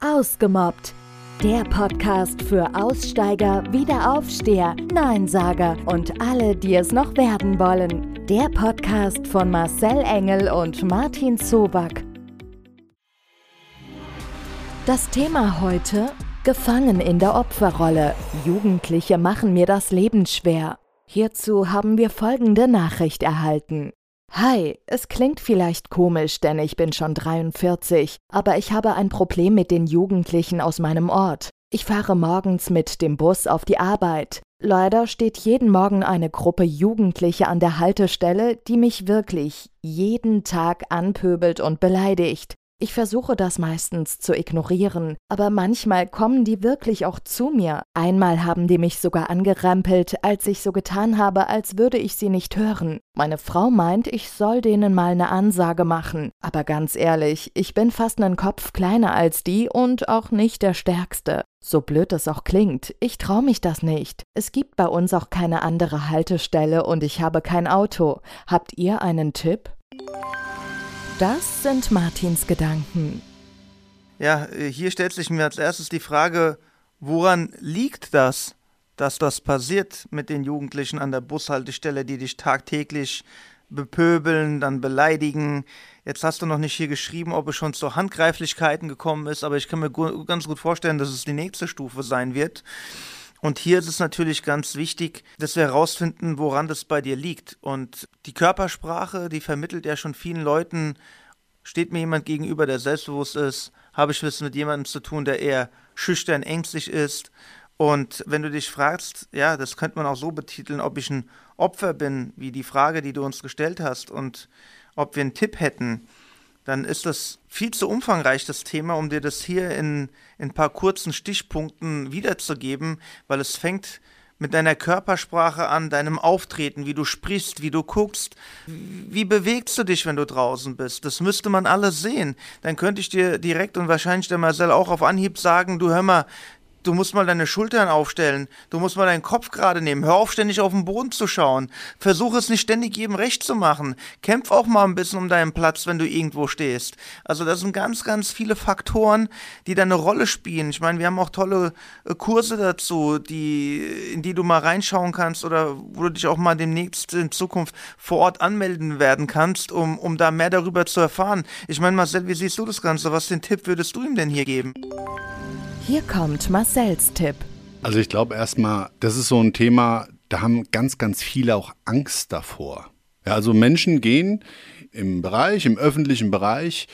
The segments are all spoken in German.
Ausgemobbt. Der Podcast für Aussteiger, Wiederaufsteher, Neinsager und alle, die es noch werden wollen. Der Podcast von Marcel Engel und Martin Zoback. Das Thema heute: Gefangen in der Opferrolle. Jugendliche machen mir das Leben schwer. Hierzu haben wir folgende Nachricht erhalten. Hi, es klingt vielleicht komisch, denn ich bin schon 43, aber ich habe ein Problem mit den Jugendlichen aus meinem Ort. Ich fahre morgens mit dem Bus auf die Arbeit. Leider steht jeden Morgen eine Gruppe Jugendliche an der Haltestelle, die mich wirklich jeden Tag anpöbelt und beleidigt. Ich versuche das meistens zu ignorieren, aber manchmal kommen die wirklich auch zu mir. Einmal haben die mich sogar angerempelt, als ich so getan habe, als würde ich sie nicht hören. Meine Frau meint, ich soll denen mal eine Ansage machen. Aber ganz ehrlich, ich bin fast einen Kopf kleiner als die und auch nicht der Stärkste. So blöd es auch klingt, ich traue mich das nicht. Es gibt bei uns auch keine andere Haltestelle und ich habe kein Auto. Habt ihr einen Tipp? Das sind Martins Gedanken. Ja, äh, hier stellt sich mir als erstes die Frage, woran liegt das, dass das passiert mit den Jugendlichen an der Bushaltestelle, die dich tagtäglich bepöbeln, dann beleidigen. Jetzt hast du noch nicht hier geschrieben, ob es schon zu Handgreiflichkeiten gekommen ist, aber ich kann mir ganz gut vorstellen, dass es die nächste Stufe sein wird. Und hier ist es natürlich ganz wichtig, dass wir herausfinden, woran das bei dir liegt. Und die Körpersprache, die vermittelt ja schon vielen Leuten, steht mir jemand gegenüber, der selbstbewusst ist, habe ich es mit jemandem zu tun, der eher schüchtern, ängstlich ist. Und wenn du dich fragst, ja, das könnte man auch so betiteln, ob ich ein Opfer bin, wie die Frage, die du uns gestellt hast, und ob wir einen Tipp hätten, dann ist das viel zu umfangreich, das Thema, um dir das hier in, in ein paar kurzen Stichpunkten wiederzugeben, weil es fängt mit deiner Körpersprache an, deinem Auftreten, wie du sprichst, wie du guckst. Wie bewegst du dich, wenn du draußen bist? Das müsste man alles sehen. Dann könnte ich dir direkt und wahrscheinlich der Marcel auch auf Anhieb sagen, du hör mal, Du musst mal deine Schultern aufstellen. Du musst mal deinen Kopf gerade nehmen. Hör auf, ständig auf den Boden zu schauen. Versuch es nicht ständig jedem recht zu machen. Kämpf auch mal ein bisschen um deinen Platz, wenn du irgendwo stehst. Also das sind ganz, ganz viele Faktoren, die da eine Rolle spielen. Ich meine, wir haben auch tolle äh, Kurse dazu, die, in die du mal reinschauen kannst oder wo du dich auch mal demnächst in Zukunft vor Ort anmelden werden kannst, um, um da mehr darüber zu erfahren. Ich meine, Marcel, wie siehst du das Ganze? Was den Tipp würdest du ihm denn hier geben? Hier kommt Marcells Tipp. Also ich glaube erstmal, das ist so ein Thema, da haben ganz, ganz viele auch Angst davor. Ja, also Menschen gehen im Bereich, im öffentlichen Bereich,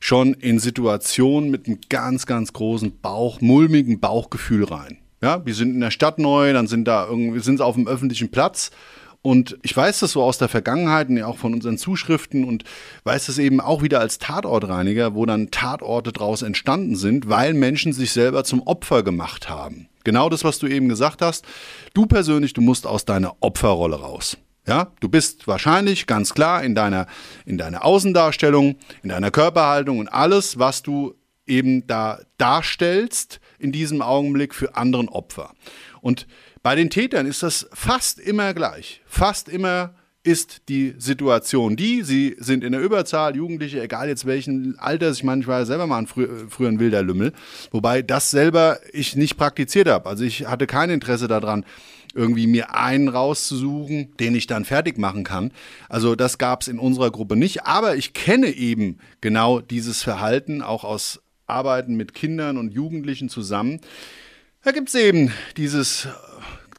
schon in Situationen mit einem ganz, ganz großen Bauch, mulmigen Bauchgefühl rein. Ja, wir sind in der Stadt neu, dann sind da irgendwie, sind sie auf dem öffentlichen Platz und ich weiß das so aus der Vergangenheit und ja auch von unseren Zuschriften und weiß das eben auch wieder als Tatortreiniger, wo dann Tatorte daraus entstanden sind, weil Menschen sich selber zum Opfer gemacht haben. Genau das, was du eben gesagt hast. Du persönlich, du musst aus deiner Opferrolle raus. Ja, du bist wahrscheinlich ganz klar in deiner, in deiner Außendarstellung, in deiner Körperhaltung und alles, was du eben da darstellst in diesem Augenblick für anderen Opfer. Und bei den Tätern ist das fast immer gleich. Fast immer ist die Situation die, sie sind in der Überzahl, Jugendliche, egal jetzt welchen Alters, ich meine, ich war ja selber mal ein frü früher ein wilder Lümmel, wobei das selber ich nicht praktiziert habe. Also ich hatte kein Interesse daran, irgendwie mir einen rauszusuchen, den ich dann fertig machen kann. Also das gab es in unserer Gruppe nicht, aber ich kenne eben genau dieses Verhalten auch aus Arbeiten mit Kindern und Jugendlichen zusammen. Da gibt es eben dieses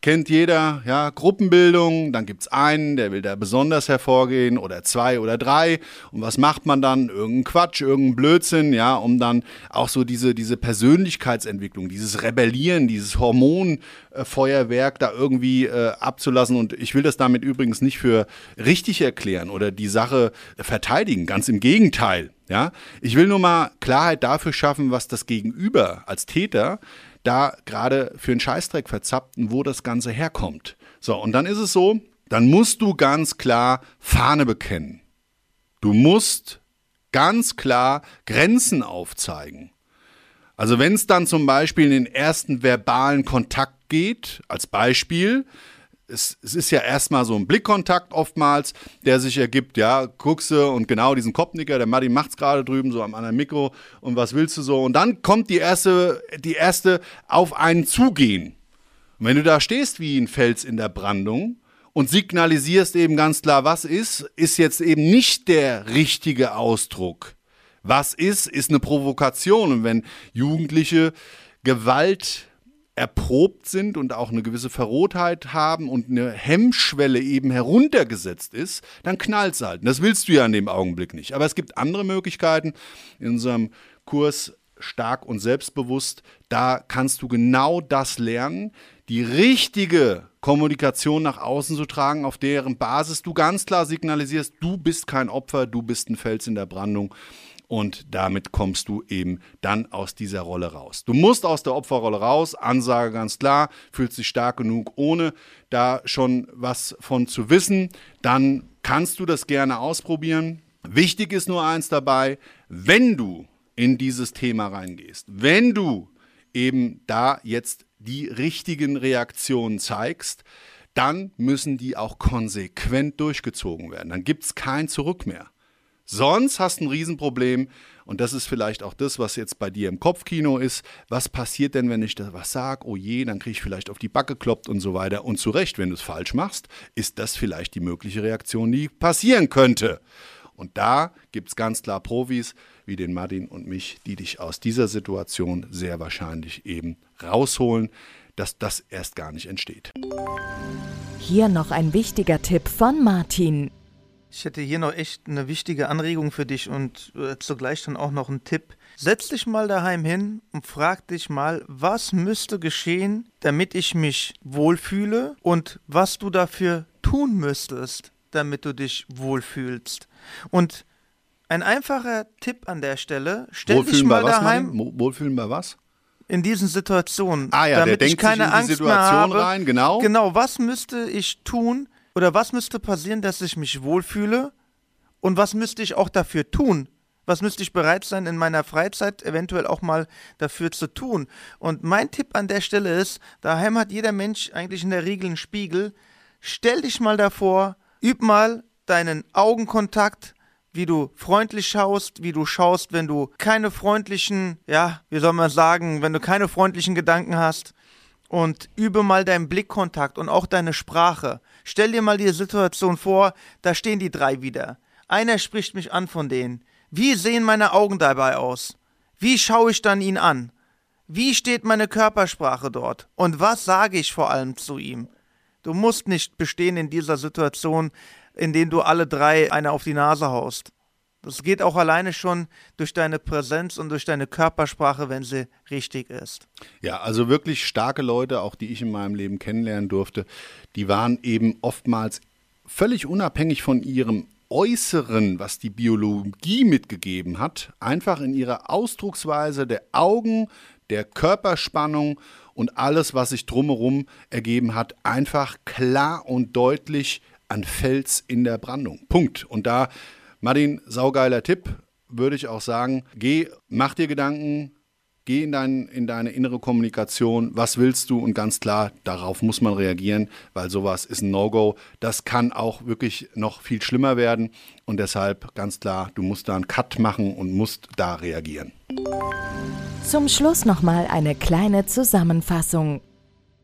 kennt jeder, ja, Gruppenbildung, dann gibt es einen, der will da besonders hervorgehen oder zwei oder drei. Und was macht man dann? Irgendein Quatsch, irgendein Blödsinn, ja, um dann auch so diese, diese Persönlichkeitsentwicklung, dieses Rebellieren, dieses Hormonfeuerwerk da irgendwie äh, abzulassen. Und ich will das damit übrigens nicht für richtig erklären oder die Sache verteidigen, ganz im Gegenteil. Ja, ich will nur mal Klarheit dafür schaffen, was das Gegenüber als Täter da gerade für einen Scheißdreck verzappt und wo das Ganze herkommt. So, und dann ist es so, dann musst du ganz klar Fahne bekennen. Du musst ganz klar Grenzen aufzeigen. Also wenn es dann zum Beispiel in den ersten verbalen Kontakt geht, als Beispiel, es, es ist ja erstmal so ein Blickkontakt oftmals, der sich ergibt, ja, guckst du und genau diesen Kopfnicker, der Martin macht's gerade drüben so am anderen Mikro und was willst du so? Und dann kommt die erste, die erste auf einen zugehen. Und wenn du da stehst wie ein Fels in der Brandung und signalisierst eben ganz klar, was ist, ist jetzt eben nicht der richtige Ausdruck. Was ist, ist eine Provokation. Und wenn Jugendliche Gewalt erprobt sind und auch eine gewisse Verrohtheit haben und eine Hemmschwelle eben heruntergesetzt ist, dann knallt es halt. Das willst du ja in dem Augenblick nicht. Aber es gibt andere Möglichkeiten. In unserem Kurs stark und selbstbewusst, da kannst du genau das lernen, die richtige Kommunikation nach außen zu tragen, auf deren Basis du ganz klar signalisierst, du bist kein Opfer, du bist ein Fels in der Brandung und damit kommst du eben dann aus dieser Rolle raus. Du musst aus der Opferrolle raus, Ansage ganz klar, fühlst dich stark genug, ohne da schon was von zu wissen, dann kannst du das gerne ausprobieren. Wichtig ist nur eins dabei, wenn du in dieses Thema reingehst, wenn du eben da jetzt die richtigen Reaktionen zeigst, dann müssen die auch konsequent durchgezogen werden. Dann gibt es kein Zurück mehr. Sonst hast du ein Riesenproblem. Und das ist vielleicht auch das, was jetzt bei dir im Kopfkino ist. Was passiert denn, wenn ich da was sage? Oh je, dann kriege ich vielleicht auf die Backe kloppt und so weiter. Und zu Recht, wenn du es falsch machst, ist das vielleicht die mögliche Reaktion, die passieren könnte. Und da gibt es ganz klar Profis wie den Martin und mich, die dich aus dieser Situation sehr wahrscheinlich eben rausholen, dass das erst gar nicht entsteht. Hier noch ein wichtiger Tipp von Martin. Ich hätte hier noch echt eine wichtige Anregung für dich und äh, zugleich dann auch noch einen Tipp. Setz dich mal daheim hin und frag dich mal, was müsste geschehen, damit ich mich wohlfühle und was du dafür tun müsstest, damit du dich wohlfühlst. Und ein einfacher Tipp an der Stelle, stell Wohlfühlen dich mal bei was, daheim Martin? Wohlfühlen bei was? in diesen Situationen, Ah ja, der damit ich denkt sich keine in die Angst Situation rein, genau. Genau, was müsste ich tun oder was müsste passieren, dass ich mich wohlfühle und was müsste ich auch dafür tun? Was müsste ich bereit sein, in meiner Freizeit eventuell auch mal dafür zu tun? Und mein Tipp an der Stelle ist, daheim hat jeder Mensch eigentlich in der Regel einen Spiegel. Stell dich mal davor, üb mal deinen Augenkontakt, wie du freundlich schaust, wie du schaust, wenn du keine freundlichen, ja, wie soll man sagen, wenn du keine freundlichen Gedanken hast. Und übe mal deinen Blickkontakt und auch deine Sprache. Stell dir mal die Situation vor, da stehen die drei wieder. Einer spricht mich an von denen. Wie sehen meine Augen dabei aus? Wie schaue ich dann ihn an? Wie steht meine Körpersprache dort? Und was sage ich vor allem zu ihm? Du musst nicht bestehen in dieser Situation, in denen du alle drei eine auf die Nase haust. Das geht auch alleine schon durch deine Präsenz und durch deine Körpersprache, wenn sie richtig ist. Ja, also wirklich starke Leute, auch die ich in meinem Leben kennenlernen durfte, die waren eben oftmals völlig unabhängig von ihrem Äußeren, was die Biologie mitgegeben hat, einfach in ihrer Ausdrucksweise der Augen, der Körperspannung und alles, was sich drumherum ergeben hat, einfach klar und deutlich an Fels in der Brandung. Punkt. Und da, Martin, saugeiler Tipp, würde ich auch sagen, geh, mach dir Gedanken, geh in, dein, in deine innere Kommunikation, was willst du und ganz klar, darauf muss man reagieren, weil sowas ist ein No-Go. Das kann auch wirklich noch viel schlimmer werden und deshalb ganz klar, du musst da einen Cut machen und musst da reagieren. Zum Schluss nochmal eine kleine Zusammenfassung.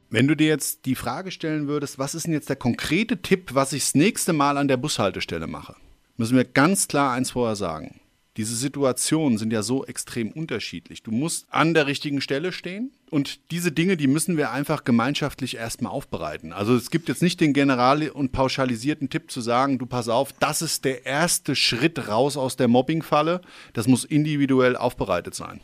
Wenn du dir jetzt die Frage stellen würdest, was ist denn jetzt der konkrete Tipp, was ich das nächste Mal an der Bushaltestelle mache, müssen wir ganz klar eins vorher sagen. Diese Situationen sind ja so extrem unterschiedlich. Du musst an der richtigen Stelle stehen und diese Dinge, die müssen wir einfach gemeinschaftlich erstmal aufbereiten. Also es gibt jetzt nicht den general und pauschalisierten Tipp zu sagen, du pass auf, das ist der erste Schritt raus aus der Mobbingfalle. Das muss individuell aufbereitet sein.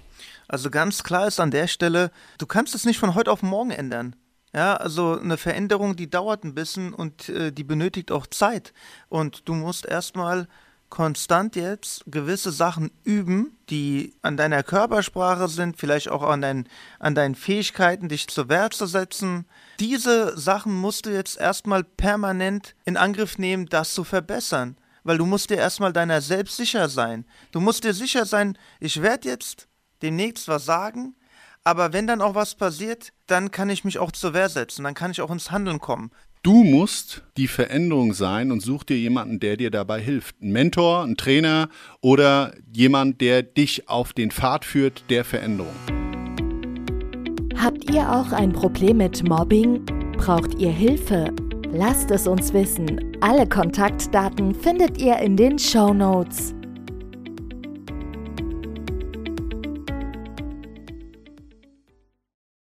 Also ganz klar ist an der Stelle, du kannst es nicht von heute auf morgen ändern. Ja, also eine Veränderung, die dauert ein bisschen und äh, die benötigt auch Zeit. Und du musst erstmal konstant jetzt gewisse Sachen üben, die an deiner Körpersprache sind, vielleicht auch an, dein, an deinen Fähigkeiten, dich zur Wehr zu setzen. Diese Sachen musst du jetzt erstmal permanent in Angriff nehmen, das zu verbessern. Weil du musst dir erstmal deiner selbst sicher sein. Du musst dir sicher sein, ich werde jetzt demnächst was sagen, aber wenn dann auch was passiert, dann kann ich mich auch zur Wehr setzen, dann kann ich auch ins Handeln kommen. Du musst die Veränderung sein und such dir jemanden, der dir dabei hilft. Ein Mentor, ein Trainer oder jemand, der dich auf den Pfad führt der Veränderung. Habt ihr auch ein Problem mit Mobbing? Braucht ihr Hilfe? Lasst es uns wissen. Alle Kontaktdaten findet ihr in den Show Notes.